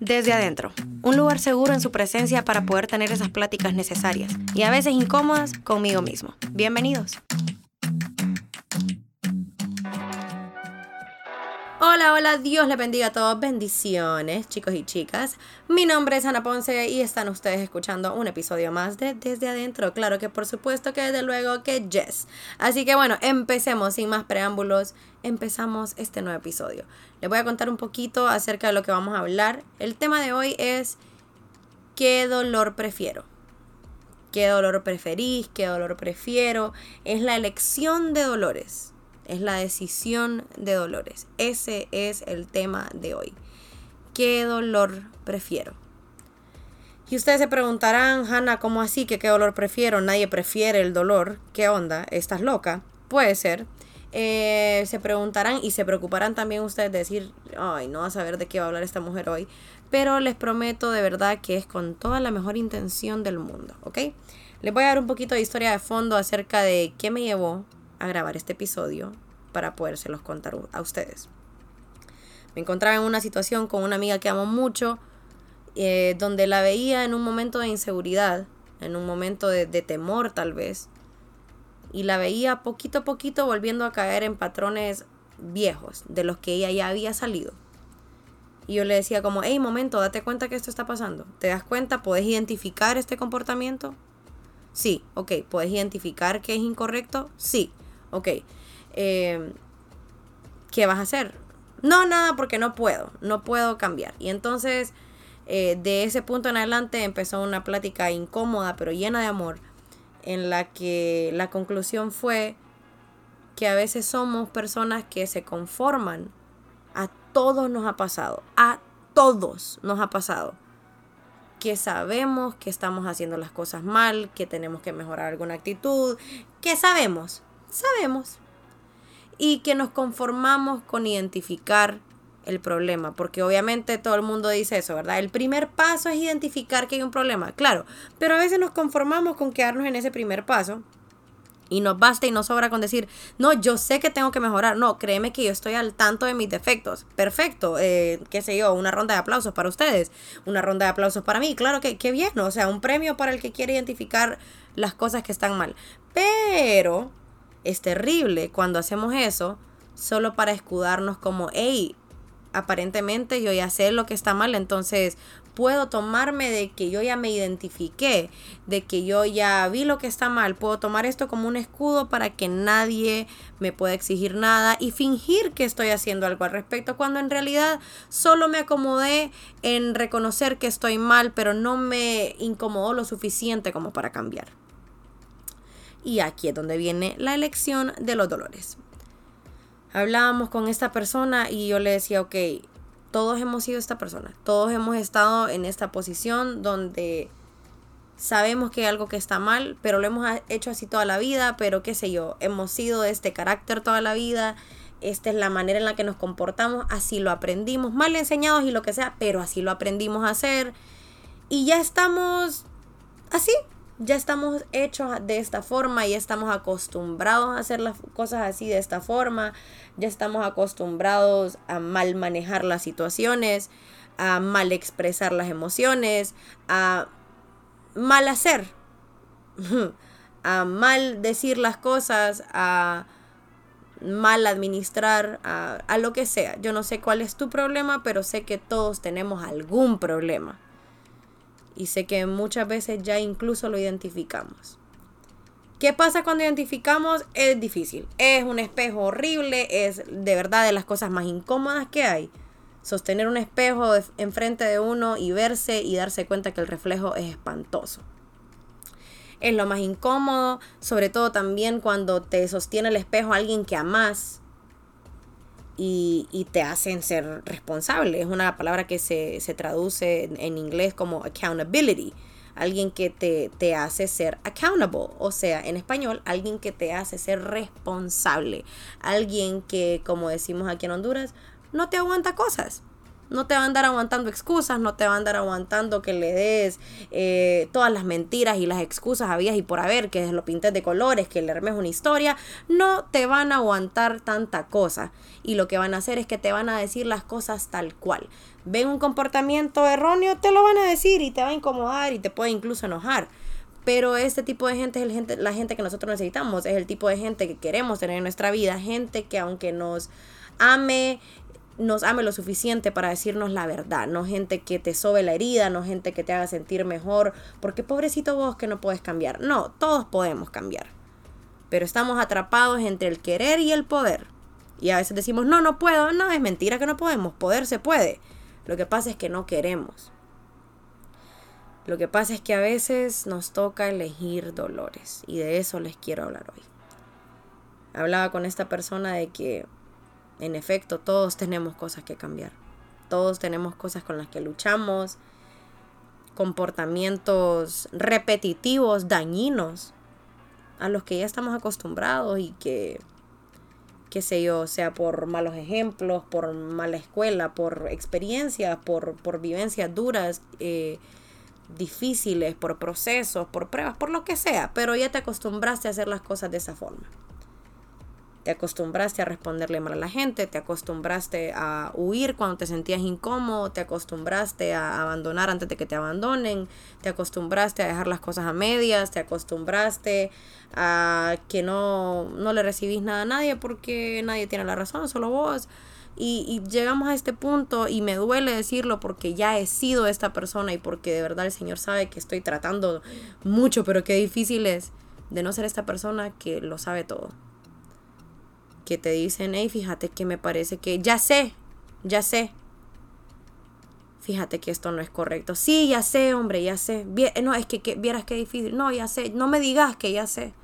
Desde adentro, un lugar seguro en su presencia para poder tener esas pláticas necesarias y a veces incómodas conmigo mismo. Bienvenidos. Hola, hola, Dios les bendiga a todos. Bendiciones, chicos y chicas. Mi nombre es Ana Ponce y están ustedes escuchando un episodio más de Desde Adentro. Claro que por supuesto que desde luego que yes. Así que bueno, empecemos sin más preámbulos. Empezamos este nuevo episodio. Les voy a contar un poquito acerca de lo que vamos a hablar. El tema de hoy es ¿qué dolor prefiero? ¿Qué dolor preferís? ¿Qué dolor prefiero? Es la elección de dolores es la decisión de dolores. Ese es el tema de hoy. ¿Qué dolor prefiero? Y ustedes se preguntarán, Hannah, ¿cómo así que qué dolor prefiero? Nadie prefiere el dolor. ¿Qué onda? ¿Estás loca? Puede ser. Eh, se preguntarán y se preocuparán también ustedes de decir, ay, no va a saber de qué va a hablar esta mujer hoy. Pero les prometo de verdad que es con toda la mejor intención del mundo, ¿ok? Les voy a dar un poquito de historia de fondo acerca de qué me llevó a grabar este episodio para podérselos contar a ustedes. Me encontraba en una situación con una amiga que amo mucho, eh, donde la veía en un momento de inseguridad, en un momento de, de temor tal vez, y la veía poquito a poquito volviendo a caer en patrones viejos de los que ella ya había salido. Y yo le decía como, hey, momento, date cuenta que esto está pasando. ¿Te das cuenta? ¿Puedes identificar este comportamiento? Sí, ok. ¿Puedes identificar que es incorrecto? Sí, ok. Eh, ¿Qué vas a hacer? No, nada, porque no puedo, no puedo cambiar. Y entonces, eh, de ese punto en adelante empezó una plática incómoda, pero llena de amor, en la que la conclusión fue que a veces somos personas que se conforman. A todos nos ha pasado, a todos nos ha pasado. Que sabemos que estamos haciendo las cosas mal, que tenemos que mejorar alguna actitud, que sabemos, sabemos, y que nos conformamos con identificar el problema, porque obviamente todo el mundo dice eso, ¿verdad? El primer paso es identificar que hay un problema, claro, pero a veces nos conformamos con quedarnos en ese primer paso y nos basta y nos sobra con decir, no, yo sé que tengo que mejorar, no, créeme que yo estoy al tanto de mis defectos, perfecto, eh, qué sé yo, una ronda de aplausos para ustedes, una ronda de aplausos para mí, claro que, qué bien, o sea, un premio para el que quiere identificar las cosas que están mal, pero es terrible cuando hacemos eso solo para escudarnos como, hey, aparentemente yo ya sé lo que está mal, entonces puedo tomarme de que yo ya me identifiqué, de que yo ya vi lo que está mal, puedo tomar esto como un escudo para que nadie me pueda exigir nada y fingir que estoy haciendo algo al respecto, cuando en realidad solo me acomodé en reconocer que estoy mal, pero no me incomodó lo suficiente como para cambiar. Y aquí es donde viene la elección de los dolores. Hablábamos con esta persona y yo le decía, ok, todos hemos sido esta persona, todos hemos estado en esta posición donde sabemos que hay algo que está mal, pero lo hemos hecho así toda la vida, pero qué sé yo, hemos sido de este carácter toda la vida, esta es la manera en la que nos comportamos, así lo aprendimos, mal enseñados y lo que sea, pero así lo aprendimos a hacer y ya estamos así, ya estamos hechos de esta forma, ya estamos acostumbrados a hacer las cosas así de esta forma, ya estamos acostumbrados a mal manejar las situaciones, a mal expresar las emociones, a mal hacer, a mal decir las cosas, a mal administrar, a, a lo que sea. Yo no sé cuál es tu problema, pero sé que todos tenemos algún problema y sé que muchas veces ya incluso lo identificamos. ¿Qué pasa cuando identificamos? Es difícil. Es un espejo horrible, es de verdad de las cosas más incómodas que hay. Sostener un espejo enfrente de uno y verse y darse cuenta que el reflejo es espantoso. Es lo más incómodo, sobre todo también cuando te sostiene el espejo alguien que amas y, te hacen ser responsable. Es una palabra que se, traduce en, inglés como accountability. Alguien que te, te, hace ser accountable. O sea, en español, alguien que te hace ser responsable. Alguien que, como decimos aquí en Honduras, no te aguanta cosas. No te va a andar aguantando excusas, no te va a andar aguantando que le des eh, todas las mentiras y las excusas habías y por haber, que lo pintes de colores, que le armes una historia. No te van a aguantar tanta cosa. Y lo que van a hacer es que te van a decir las cosas tal cual. Ven un comportamiento erróneo, te lo van a decir y te va a incomodar y te puede incluso enojar. Pero este tipo de gente es el gente, la gente que nosotros necesitamos, es el tipo de gente que queremos tener en nuestra vida, gente que aunque nos ame, nos ame lo suficiente para decirnos la verdad, no gente que te sobe la herida, no gente que te haga sentir mejor, porque pobrecito vos que no puedes cambiar. No, todos podemos cambiar. Pero estamos atrapados entre el querer y el poder. Y a veces decimos, no, no puedo. No, es mentira que no podemos. Poder se puede. Lo que pasa es que no queremos. Lo que pasa es que a veces nos toca elegir dolores y de eso les quiero hablar hoy. Hablaba con esta persona de que en efecto todos tenemos cosas que cambiar. Todos tenemos cosas con las que luchamos, comportamientos repetitivos, dañinos, a los que ya estamos acostumbrados y que, qué sé yo, sea por malos ejemplos, por mala escuela, por experiencias, por, por vivencias duras, eh, difíciles, por procesos, por pruebas, por lo que sea, pero ya te acostumbraste a hacer las cosas de esa forma. Te acostumbraste a responderle mal a la gente, te acostumbraste a huir cuando te sentías incómodo, te acostumbraste a abandonar antes de que te abandonen, te acostumbraste a dejar las cosas a medias, te acostumbraste a que no, no le recibís nada a nadie porque nadie tiene la razón, solo vos. Y, llegamos a este punto y me duele decirlo porque ya he sido esta persona y porque de verdad el Señor sabe que estoy tratando mucho, pero qué difícil es de no ser esta persona que lo sabe todo. Que te dicen, hey, fíjate que me parece que ya sé, ya sé. Fíjate que esto no es correcto. Sí, ya sé, hombre, ya sé. No, es que, que vieras qué difícil. No, ya sé. No me digas que ya sé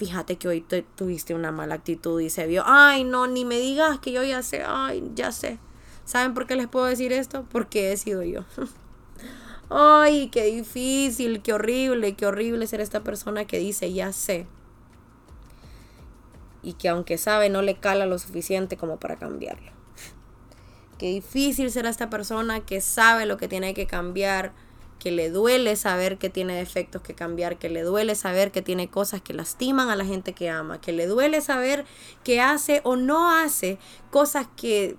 fíjate que hoy tuviste una mala actitud y se vio, ay, no, ni me digas que yo ya sé, ay, ya sé. ¿Saben por qué les puedo decir esto? Porque he sido yo. ay, qué difícil, qué horrible, qué horrible ser esta persona que dice, ya sé. Y que aunque sabe, no le cala lo suficiente como para cambiarlo. Qué difícil ser esta persona que sabe lo que tiene que cambiar que le duele saber que tiene defectos que cambiar, que le duele saber que tiene cosas que lastiman a la gente que ama, que le duele saber que hace o no hace cosas que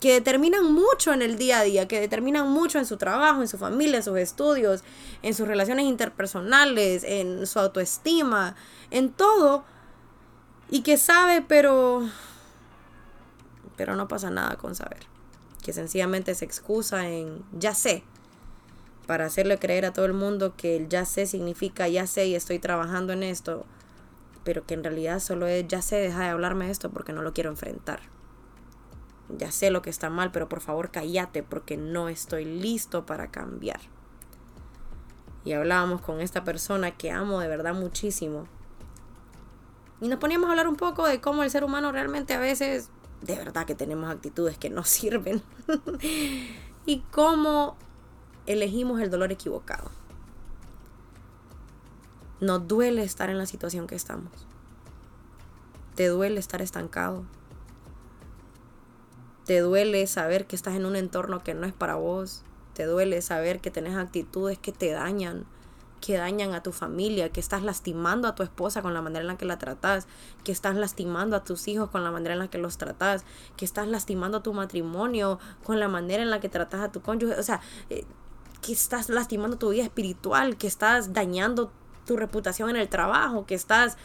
que determinan mucho en el día a día, que determinan mucho en su trabajo, en su familia, en sus estudios, en sus relaciones interpersonales, en su autoestima, en todo. Y que sabe, pero pero no pasa nada con saber. Que sencillamente se excusa en ya sé, para hacerle creer a todo el mundo que el ya sé significa ya sé y estoy trabajando en esto, pero que en realidad solo es ya sé, deja de hablarme de esto porque no lo quiero enfrentar. Ya sé lo que está mal, pero por favor cállate porque no estoy listo para cambiar. Y hablábamos con esta persona que amo de verdad muchísimo. Y nos poníamos a hablar un poco de cómo el ser humano realmente a veces, de verdad que tenemos actitudes que no sirven. y cómo elegimos el dolor equivocado. Nos duele estar en la situación que estamos. Te duele estar estancado. Te duele saber que estás en un entorno que no es para vos. Te duele saber que tenés actitudes que te dañan, que dañan a tu familia, que estás lastimando a tu esposa con la manera en la que la tratas, que estás lastimando a tus hijos con la manera en la que los tratas, que estás lastimando a tu matrimonio con la manera en la que tratas a tu cónyuge. O sea, eh, que estás lastimando tu vida espiritual, que estás dañando tu reputación en el trabajo, que estás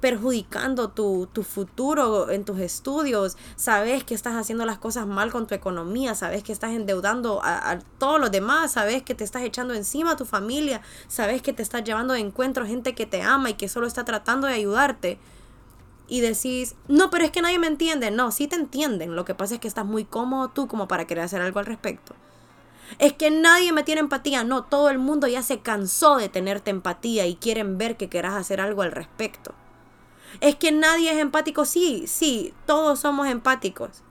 perjudicando tu, futuro en tus estudios, sabes que estás haciendo las cosas mal con tu economía, sabes que estás endeudando a, a, todos los demás, sabes que te estás echando encima a tu familia, sabes que te estás llevando de encuentro gente que te ama y que solo está tratando de ayudarte. Y decís, no, pero es que nadie me entiende. No, sí te entienden. Lo que pasa es que estás muy cómodo tú como para querer hacer algo al respecto. Es que nadie me tiene empatía. No, todo el mundo ya se cansó de tenerte empatía y quieren ver que querás hacer algo al respecto. Es que nadie es empático. Sí, sí, todos somos empáticos.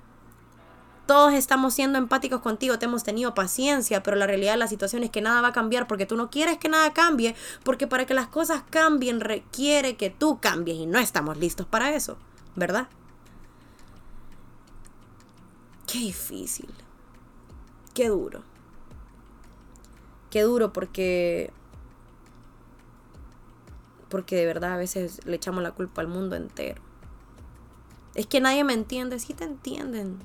Todos estamos siendo empáticos contigo, te hemos tenido paciencia, pero la realidad de la situación es que nada va a cambiar porque tú no quieres que nada cambie, porque para que las cosas cambien requiere que tú cambies y no estamos listos para eso, ¿verdad? Qué difícil Qué duro. Qué duro porque porque de verdad a veces le echamos la culpa al mundo entero. Es que nadie me entiende, sí te entienden.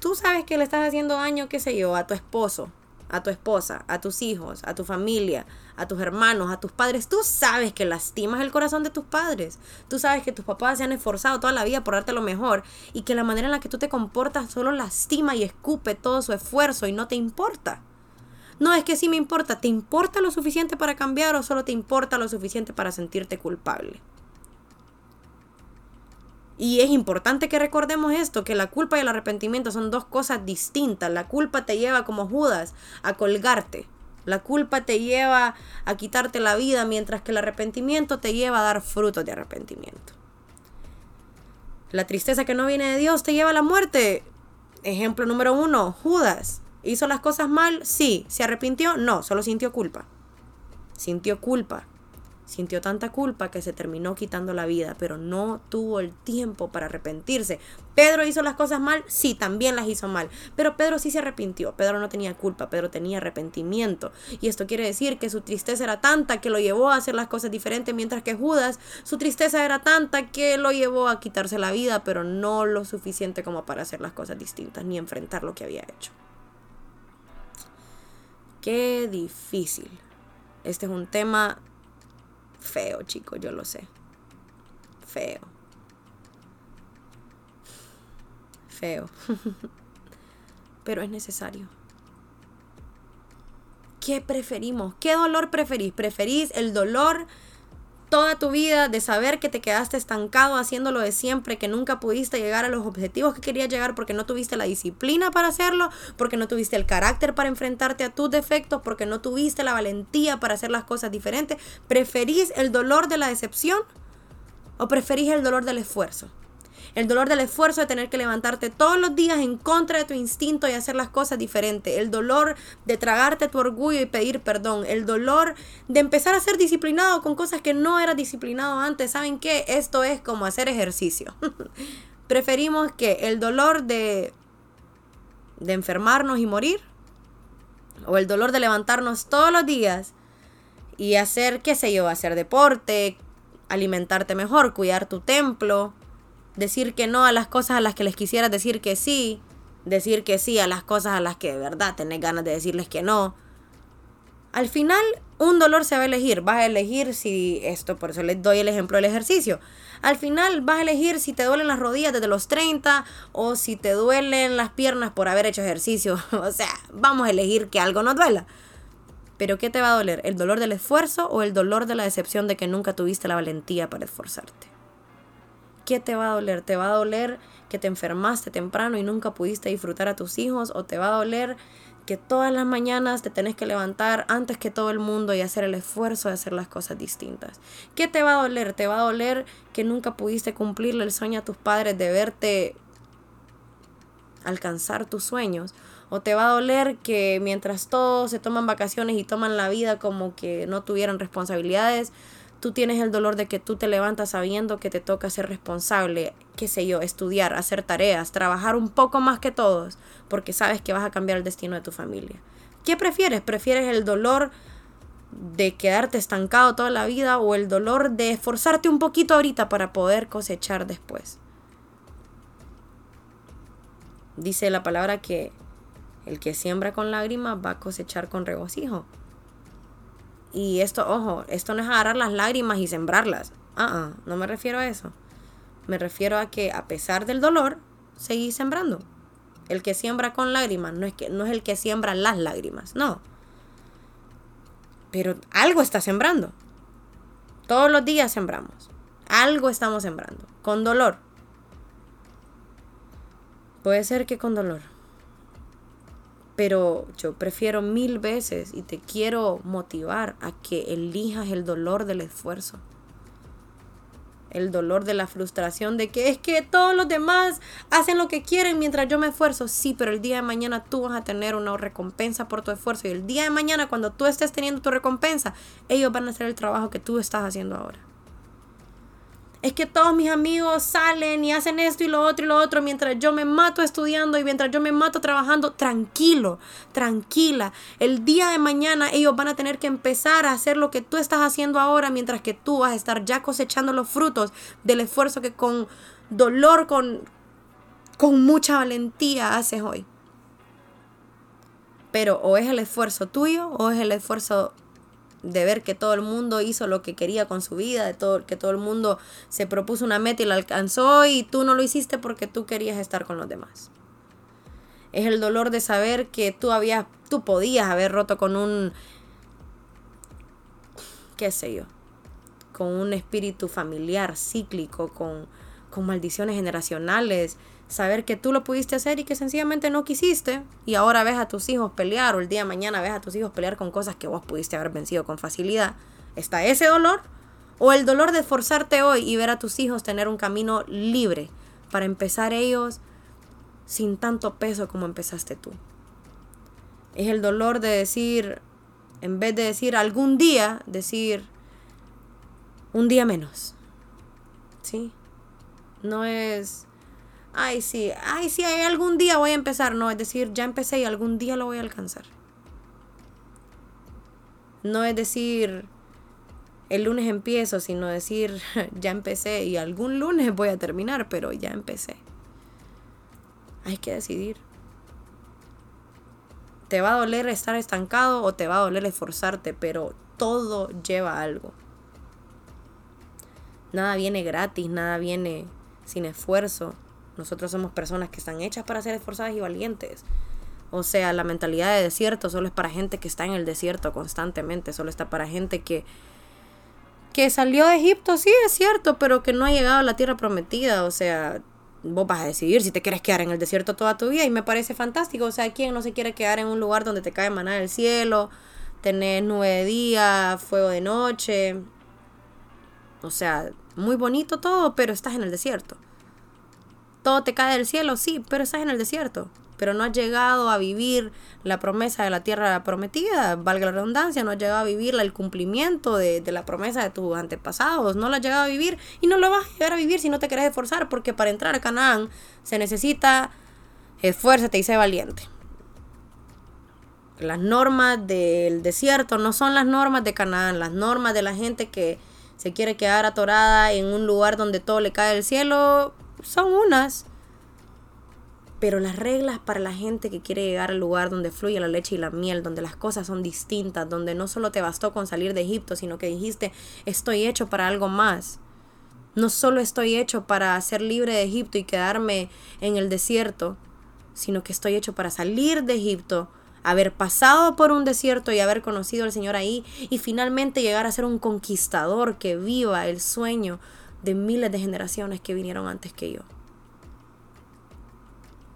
Tú sabes que le estás haciendo daño, qué sé yo, a tu esposo, a tu esposa, a tus hijos, a tu familia, a tus hermanos, a tus padres. Tú sabes que lastimas el corazón de tus padres. Tú sabes que tus papás se han esforzado toda la vida por darte lo mejor y que la manera en la que tú te comportas solo lastima y escupe todo su esfuerzo y no te importa. No, es que sí me importa. ¿Te importa lo suficiente para cambiar o solo te importa lo suficiente para sentirte culpable? Y es importante que recordemos esto, que la culpa y el arrepentimiento son dos cosas distintas. La culpa te lleva como Judas a colgarte. La culpa te lleva a quitarte la vida, mientras que el arrepentimiento te lleva a dar frutos de arrepentimiento. La tristeza que no viene de Dios te lleva a la muerte. Ejemplo número uno, Judas. ¿Hizo las cosas mal? Sí. ¿Se arrepintió? No, solo sintió culpa. Sintió culpa. Sintió tanta culpa que se terminó quitando la vida, pero no tuvo el tiempo para arrepentirse. ¿Pedro hizo las cosas mal? Sí, también las hizo mal. Pero Pedro sí se arrepintió. Pedro no tenía culpa, Pedro tenía arrepentimiento. Y esto quiere decir que su tristeza era tanta que lo llevó a hacer las cosas diferentes, mientras que Judas, su tristeza era tanta que lo llevó a quitarse la vida, pero no lo suficiente como para hacer las cosas distintas ni enfrentar lo que había hecho. Qué difícil. Este es un tema feo, chicos, yo lo sé. Feo. Feo. Pero es necesario. ¿Qué preferimos? ¿Qué dolor preferís? ¿Preferís el dolor toda tu vida de saber que te quedaste estancado haciéndolo de siempre, que nunca pudiste llegar a los objetivos que querías llegar porque no tuviste la disciplina para hacerlo, porque no tuviste el carácter para enfrentarte a tus defectos, porque no tuviste la valentía para hacer las cosas diferentes. ¿Preferís el dolor de la decepción o preferís el dolor del esfuerzo? El dolor del esfuerzo de tener que levantarte todos los días en contra de tu instinto y hacer las cosas diferentes. El dolor de tragarte tu orgullo y pedir perdón. El dolor de empezar a ser disciplinado con cosas que no eras disciplinado antes. ¿Saben qué? Esto es como hacer ejercicio. Preferimos que el dolor de, de enfermarnos y morir. O el dolor de levantarnos todos los días y hacer, qué sé yo, hacer deporte, alimentarte mejor, cuidar tu templo, decir que no a las cosas a las que les quisieras decir que sí, decir que sí a las cosas a las que de verdad tenés ganas de decirles que no. Al final, un dolor se va a elegir. Vas a elegir si esto, por eso les doy el ejemplo del ejercicio. Al final vas a elegir si te duelen las rodillas desde los 30 o si te duelen las piernas por haber hecho ejercicio. o sea, vamos a elegir que algo nos duela. Pero ¿qué te va a doler? ¿El dolor del esfuerzo o el dolor de la decepción de que nunca tuviste la valentía para esforzarte? ¿Qué te va a doler? ¿Te va a doler que te enfermaste temprano y nunca pudiste disfrutar a tus hijos? ¿O te va a doler que todas las mañanas te tenés que levantar antes que todo el mundo y hacer el esfuerzo de hacer las cosas distintas? ¿Qué te va a doler? ¿Te va a doler que nunca pudiste cumplirle el sueño a tus padres de verte alcanzar tus sueños? ¿O te va a doler que mientras todos se toman vacaciones y toman la vida como que no tuvieran responsabilidades, tú tienes el dolor de que tú te levantas sabiendo que te toca ser responsable, qué sé yo, estudiar, hacer tareas, trabajar un poco más que todos, porque sabes que vas a cambiar el destino de tu familia. ¿Qué prefieres? ¿Prefieres el dolor de quedarte estancado toda la vida o el dolor de esforzarte un poquito ahorita para poder cosechar después? Dice la palabra que el que siembra con lágrimas va a cosechar con regocijo. Y esto, ojo, esto no es agarrar las lágrimas y sembrarlas. Ah, no me refiero a eso. Me refiero a que a pesar del dolor, seguís sembrando. El que siembra con lágrimas no es, que, no es el que siembra las lágrimas, no. Pero algo está sembrando. Todos los días sembramos. Algo estamos sembrando. Con dolor. Puede ser que con dolor pero yo prefiero mil veces y te quiero motivar a que elijas el dolor del esfuerzo. El dolor de la frustración de que es que todos los demás hacen lo que quieren mientras yo me esfuerzo. Sí, pero el día de mañana tú vas a tener una recompensa por tu esfuerzo. Y el día de mañana cuando tú estés teniendo tu recompensa, ellos van a hacer el trabajo que tú estás haciendo ahora. Es que todos mis amigos salen y hacen esto y lo otro y lo otro mientras yo me mato estudiando y mientras yo me mato trabajando. Tranquilo, tranquila. El día de mañana ellos van a tener que empezar a hacer lo que tú estás haciendo ahora mientras que tú vas a estar ya cosechando los frutos del esfuerzo que con dolor, con, con mucha valentía haces hoy. Pero o es el esfuerzo tuyo o es el esfuerzo de ver que todo el mundo hizo lo que quería con su vida, de todo, que todo el mundo se propuso una meta y la alcanzó y tú no lo hiciste porque tú querías estar con los demás. Es el dolor de saber que tú habías, tú podías haber roto con un, qué sé yo, con un espíritu familiar cíclico, con, con maldiciones generacionales, saber que tú lo pudiste hacer y que sencillamente no quisiste y ahora ves a tus hijos pelear o el día de mañana ves a tus hijos pelear con cosas que vos pudiste haber vencido con facilidad, ¿está ese dolor? O el dolor de esforzarte hoy y ver a tus hijos tener un camino libre para empezar ellos sin tanto peso como empezaste tú. Es el dolor de decir, en vez de decir algún día, decir un día menos. ¿Sí? No es ay, sí, ay, sí, algún día voy a empezar. No, es decir, ya empecé y algún día lo voy a alcanzar. No es decir, el lunes empiezo, sino decir, ya empecé y algún lunes voy a terminar, pero ya empecé. Hay que decidir. Te va a doler estar estancado o te va a doler esforzarte, pero todo lleva algo. Nada viene gratis, nada viene sin esfuerzo. Nosotros somos personas que están hechas para ser esforzadas y valientes. O sea, la mentalidad de desierto solo es para gente que está en el desierto constantemente, solo está para gente que que salió de Egipto, sí es cierto, pero que no ha llegado a la tierra prometida, o sea, vos vas a decidir si te quieres quedar en el desierto toda tu vida y me parece fantástico, o sea, ¿quién no se quiere quedar en un lugar donde te cae maná del cielo, tenés nube de día, fuego de noche? O sea, muy bonito todo, pero estás en el desierto todo te cae del cielo, sí, pero estás en el desierto. Pero no has llegado a vivir la promesa de la tierra prometida, valga la redundancia, no has llegado a vivir el cumplimiento de, la promesa de tus antepasados, no lo has llegado a vivir y no lo vas a llegar a vivir si no te querés esforzar, porque para entrar a Canaán se necesita esfuérzate y sé valiente. Las normas del desierto no son las normas de Canaán, las normas de la gente que se quiere quedar atorada en un lugar donde todo le cae del cielo son unas. Pero las reglas para la gente que quiere llegar al lugar donde fluye la leche y la miel, donde las cosas son distintas, donde no solo te bastó con salir de Egipto, sino que dijiste, estoy hecho para algo más. No solo estoy hecho para ser libre de Egipto y quedarme en el desierto, sino que estoy hecho para salir de Egipto, haber pasado por un desierto y haber conocido al Señor ahí y finalmente llegar a ser un conquistador que viva el sueño de miles de generaciones que vinieron antes que yo.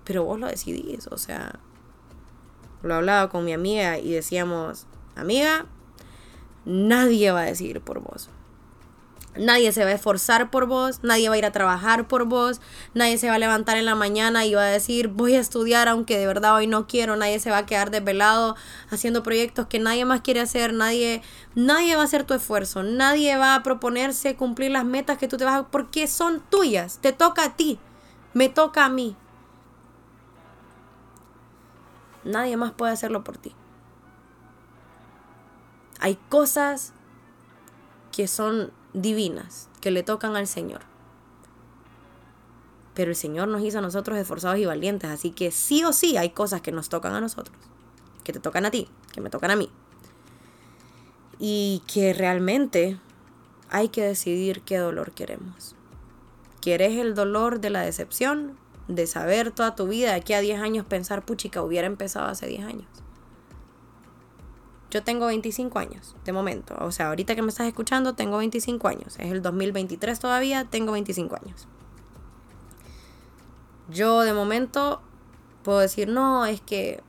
Pero vos lo decidís, o sea, lo hablaba con mi amiga y decíamos, amiga, nadie va a decidir por vos. Nadie se va a esforzar por vos, nadie va a ir a trabajar por vos, nadie se va a levantar en la mañana y va a decir voy a estudiar aunque de verdad hoy no quiero, nadie se va a quedar desvelado haciendo proyectos que nadie más quiere hacer, nadie, nadie va a hacer tu esfuerzo, nadie va a proponerse cumplir las metas que tú te vas a... porque son tuyas, te toca a ti, me toca a mí. Nadie más puede hacerlo por ti. Hay cosas que son divinas que le tocan al Señor. Pero el Señor nos hizo a nosotros esforzados y valientes, así que sí o sí hay cosas que nos tocan a nosotros, que te tocan a ti, que me tocan a mí. Y que realmente hay que decidir qué dolor queremos. ¿Quieres el dolor de la decepción? De saber toda tu vida, de aquí a 10 años pensar, puchica, hubiera empezado hace 10 años. Yo tengo 25 años, de momento. O sea, ahorita que me estás escuchando, tengo 25 años. Es el 2023 todavía, tengo 25 años. Yo de momento puedo decir, no, es que,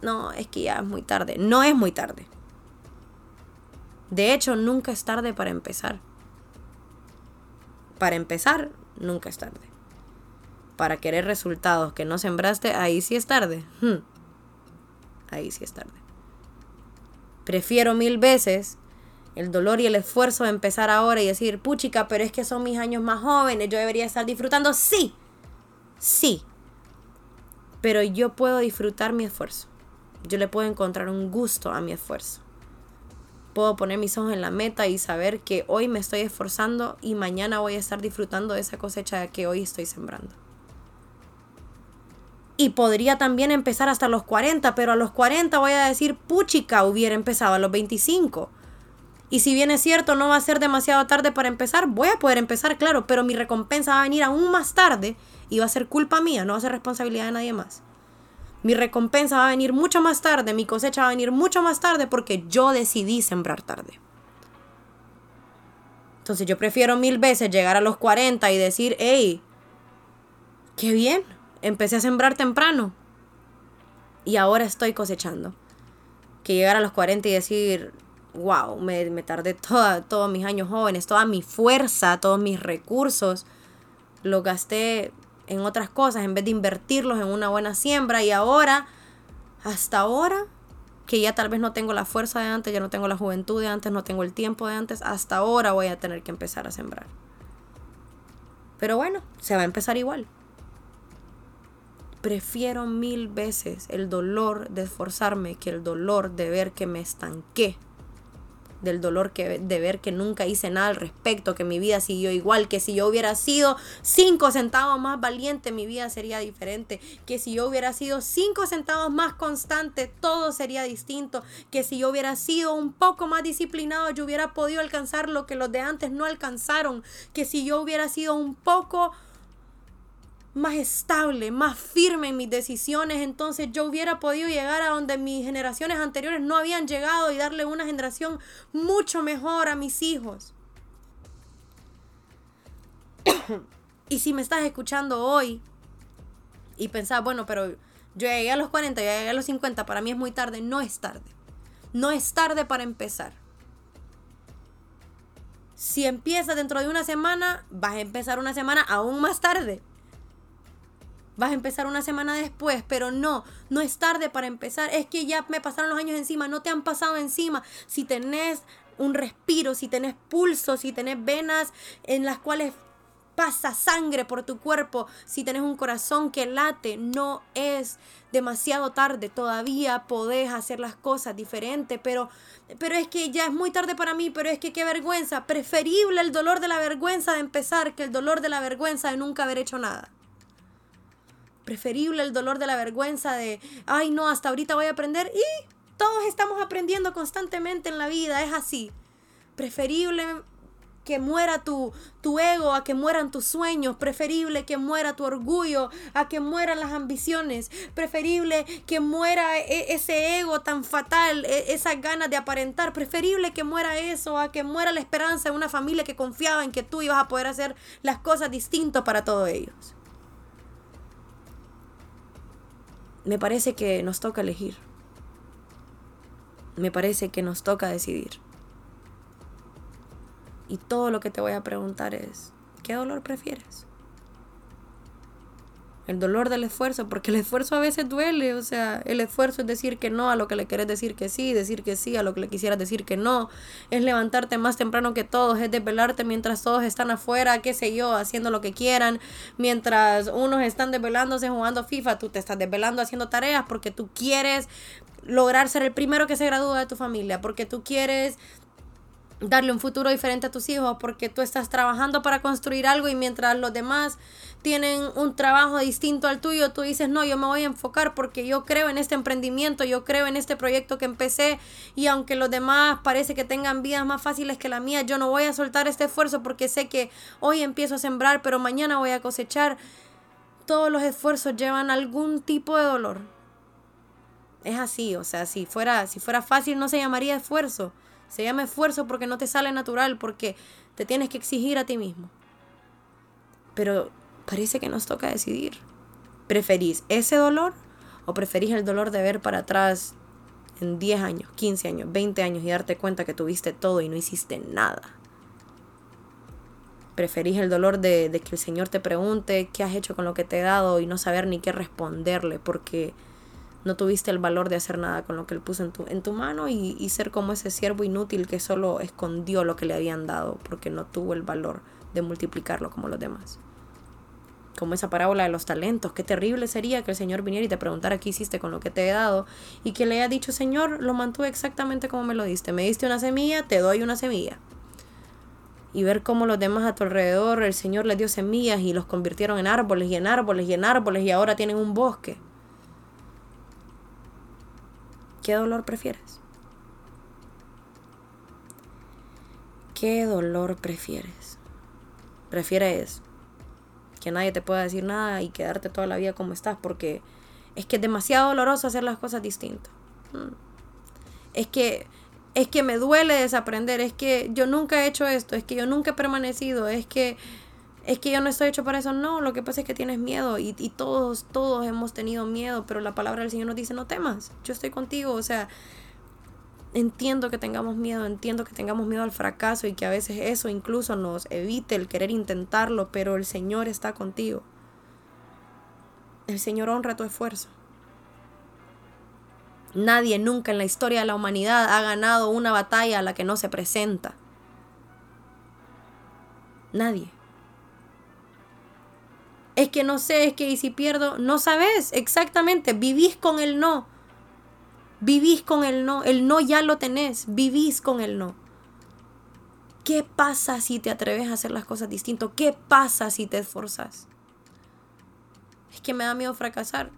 no, es que ya es muy tarde. No es muy tarde. De hecho, nunca es tarde para empezar. Para empezar, nunca es tarde. Para querer resultados que no sembraste, ahí sí es tarde. Hmm. Ahí sí es tarde. Prefiero mil veces el dolor y el esfuerzo de empezar ahora y decir, puchica, pero es que son mis años más jóvenes, yo debería estar disfrutando. Sí, sí, pero yo puedo disfrutar mi esfuerzo. Yo le puedo encontrar un gusto a mi esfuerzo. Puedo poner mis ojos en la meta y saber que hoy me estoy esforzando y mañana voy a estar disfrutando de esa cosecha que hoy estoy sembrando. Y podría también empezar hasta los 40, pero a los 40 voy a decir, puchica, hubiera empezado a los 25 y si bien es cierto, no va a ser demasiado tarde para empezar, voy a poder empezar, claro, pero mi recompensa va a venir aún más tarde y va a ser culpa mía, no va a ser responsabilidad de nadie más. Mi recompensa va a venir mucho más tarde, mi cosecha va a venir mucho más tarde porque yo decidí sembrar tarde. Entonces yo prefiero mil veces llegar a los 40 y decir, hey, qué bien, empecé a sembrar temprano y ahora estoy cosechando. Que llegar a los 40 y decir, wow, me, me tardé toda, todos mis años jóvenes, toda mi fuerza, todos mis recursos, los gasté en otras cosas en vez de invertirlos en una buena siembra y ahora, hasta ahora, que ya tal vez no tengo la fuerza de antes, ya no tengo la juventud de antes, no tengo el tiempo de antes, hasta ahora voy a tener que empezar a sembrar. Pero bueno, se va a empezar igual. Prefiero mil veces el dolor de esforzarme que el dolor de ver que me estanqué del dolor que, de ver que nunca hice nada al respecto, que mi vida siguió igual, que si yo hubiera sido cinco centavos más valiente, mi vida sería diferente, que si yo hubiera sido cinco centavos más constante, todo sería distinto, que si yo hubiera sido un poco más disciplinado, yo hubiera podido alcanzar lo que los de antes no alcanzaron, que si yo hubiera sido un poco más estable, más firme en mis decisiones, entonces yo hubiera podido llegar a donde mis generaciones anteriores no habían llegado y darle una generación mucho mejor a mis hijos. y si me estás escuchando hoy y pensás, bueno, pero yo llegué a los 40, yo llegué a los 50, para mí es muy tarde, no es tarde. No es tarde para empezar. Si empiezas dentro de una semana, vas a empezar una semana aún más tarde vas a empezar una semana después, pero no, no es tarde para empezar, es que ya me pasaron los años encima, no te han pasado encima. Si tenés un respiro, si tenés pulso, si tenés venas en las cuales pasa sangre por tu cuerpo, si tenés un corazón que late, no es demasiado tarde, todavía podés hacer las cosas diferentes, pero, pero es que ya es muy tarde para mí, pero es que qué vergüenza, preferible el dolor de la vergüenza de empezar que el dolor de la vergüenza de nunca haber hecho nada. Preferible el dolor de la vergüenza de, ay no, hasta ahorita voy a aprender y todos estamos aprendiendo constantemente en la vida, es así. Preferible que muera tu, tu ego, a que mueran tus sueños, preferible que muera tu orgullo, a que mueran las ambiciones, preferible que muera e, ese ego tan fatal, e, esas ganas de aparentar, preferible que muera eso, a que muera la esperanza de una familia que confiaba en que tú ibas a poder hacer las cosas distintas para todos ellos. Me parece que nos toca elegir. Me parece que nos toca decidir. Y todo lo que te voy a preguntar es, ¿qué dolor prefieres? El dolor del esfuerzo, porque el esfuerzo a veces duele, o sea, el esfuerzo es decir que no a lo que le quieres decir que sí, decir que sí a lo que le quisieras decir que no, es levantarte más temprano que todos, es desvelarte mientras todos están afuera, qué sé yo, haciendo lo que quieran, mientras unos están desvelándose jugando FIFA, tú te estás desvelando haciendo tareas porque tú quieres lograr ser el primero que se gradúa de tu familia, porque tú quieres darle un futuro diferente a tus hijos porque tú estás trabajando para construir algo y mientras los demás tienen un trabajo distinto al tuyo, tú dices, no, yo me voy a enfocar porque yo creo en este emprendimiento, yo creo en este proyecto que empecé y aunque los demás parece que tengan vidas más fáciles que la mía, yo no voy a soltar este esfuerzo porque sé que hoy empiezo a sembrar, pero mañana voy a cosechar. Todos los esfuerzos llevan algún tipo de dolor. Es así, o sea, si fuera, si fuera fácil no se llamaría esfuerzo se llama esfuerzo porque no te sale natural, porque te tienes que exigir a ti mismo. Pero parece que nos toca decidir. ¿Preferís ese dolor o preferís el dolor de ver para atrás en 10 años, 15 años, 20 años y darte cuenta que tuviste todo y no hiciste nada? ¿Preferís el dolor de, que el Señor te pregunte qué has hecho con lo que te he dado y no saber ni qué responderle porque no tuviste el valor de hacer nada con lo que Él puso en tu, en tu mano y, y ser como ese siervo inútil que solo escondió lo que le habían dado porque no tuvo el valor de multiplicarlo como los demás. Como esa parábola de los talentos, qué terrible sería que el Señor viniera y te preguntara qué hiciste con lo que te he dado y que le haya dicho, Señor, lo mantuve exactamente como me lo diste. Me diste una semilla, te doy una semilla. Y ver cómo los demás a tu alrededor, el Señor les dio semillas y los convirtieron en árboles y en árboles y en árboles y ahora tienen un bosque. ¿Qué dolor prefieres? ¿Qué dolor prefieres? ¿Prefieres que nadie te pueda decir nada y quedarte toda la vida como estás? Porque es que es demasiado doloroso hacer las cosas distintas. Mm. Es que es que me duele desaprender, es que yo nunca he hecho esto, es que yo nunca he permanecido, es que es que yo no estoy hecho para eso. No, lo que pasa es que tienes miedo y, y, todos, todos hemos tenido miedo, pero la palabra del Señor nos dice, no temas, yo estoy contigo. O sea, entiendo que tengamos miedo, entiendo que tengamos miedo al fracaso y que a veces eso incluso nos evite el querer intentarlo, pero el Señor está contigo. El Señor honra tu esfuerzo. Nadie nunca en la historia de la humanidad ha ganado una batalla a la que no se presenta. Nadie. Es que no sé, es que y si pierdo, no sabes exactamente, vivís con el no. Vivís con el no, el no ya lo tenés, vivís con el no. ¿Qué pasa si te atreves a hacer las cosas distinto? ¿Qué pasa si te esforzas? Es que me da miedo fracasar.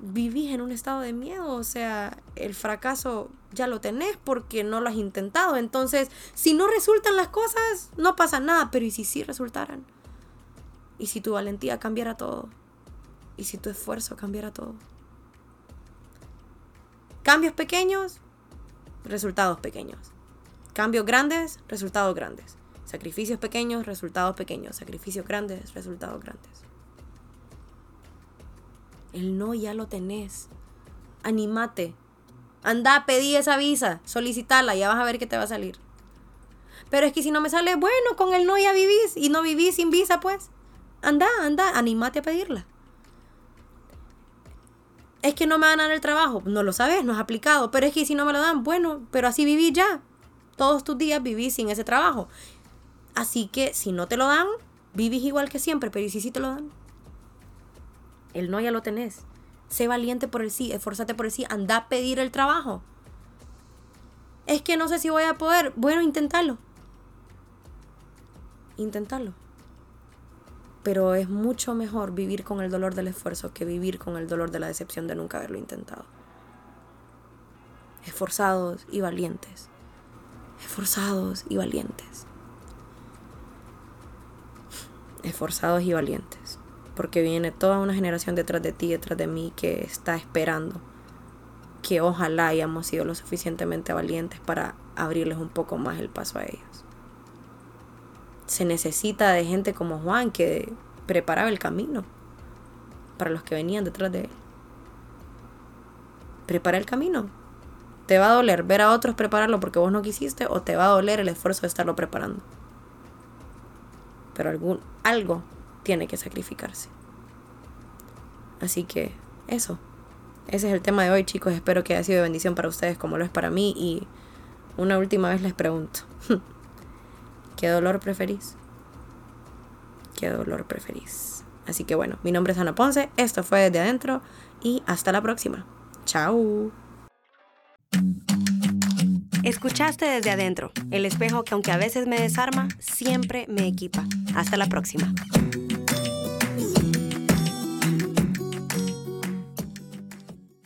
Vivís en un estado de miedo, o sea, el fracaso ya lo tenés porque no lo has intentado. Entonces, si no resultan las cosas, no pasa nada, pero ¿y si sí resultaran? ¿Y si tu valentía cambiara todo? ¿Y si tu esfuerzo cambiara todo? Cambios pequeños, resultados pequeños. Cambios grandes, resultados grandes. Sacrificios pequeños, resultados pequeños. Sacrificios grandes, resultados grandes. El no ya lo tenés. Anímate. Anda, pedí esa visa, solicitala, ya vas a ver qué te va a salir. Pero es que si no me sale, bueno, con el no ya vivís y no vivís sin visa, pues. Anda, anda, anímate a pedirla. Es que no me van a dar el trabajo. No lo sabes, no has aplicado. Pero es que si no me lo dan, bueno, pero así viví ya. Todos tus días viví sin ese trabajo. Así que si no te lo dan, vivís igual que siempre. Pero ¿y si sí te lo dan? El no ya lo tenés. Sé valiente por el sí, esforzate por el sí. Anda a pedir el trabajo. Es que no sé si voy a poder. Bueno, inténtalo. Inténtalo. Pero es mucho mejor vivir con el dolor del esfuerzo que vivir con el dolor de la decepción de nunca haberlo intentado. Esforzados y valientes. Esforzados y valientes. Esforzados y valientes. Porque viene toda una generación detrás de ti, detrás de mí, que está esperando que ojalá hayamos sido lo suficientemente valientes para abrirles un poco más el paso a ellos se necesita de gente como Juan que preparaba el camino para los que venían detrás de él. Prepara el camino. Te va a doler ver a otros prepararlo porque vos no quisiste o te va a doler el esfuerzo de estarlo preparando. Pero algún, algo tiene que sacrificarse. Así que eso. Ese es el tema de hoy, chicos. Espero que haya sido de bendición para ustedes como lo es para mí. Y una última vez les pregunto. ¿Qué dolor preferís? ¿Qué dolor preferís? Así que bueno, mi nombre es Ana Ponce, esto fue Desde Adentro y hasta la próxima. Chao. Escuchaste desde adentro, el espejo que aunque a veces me desarma, siempre me equipa. Hasta la próxima.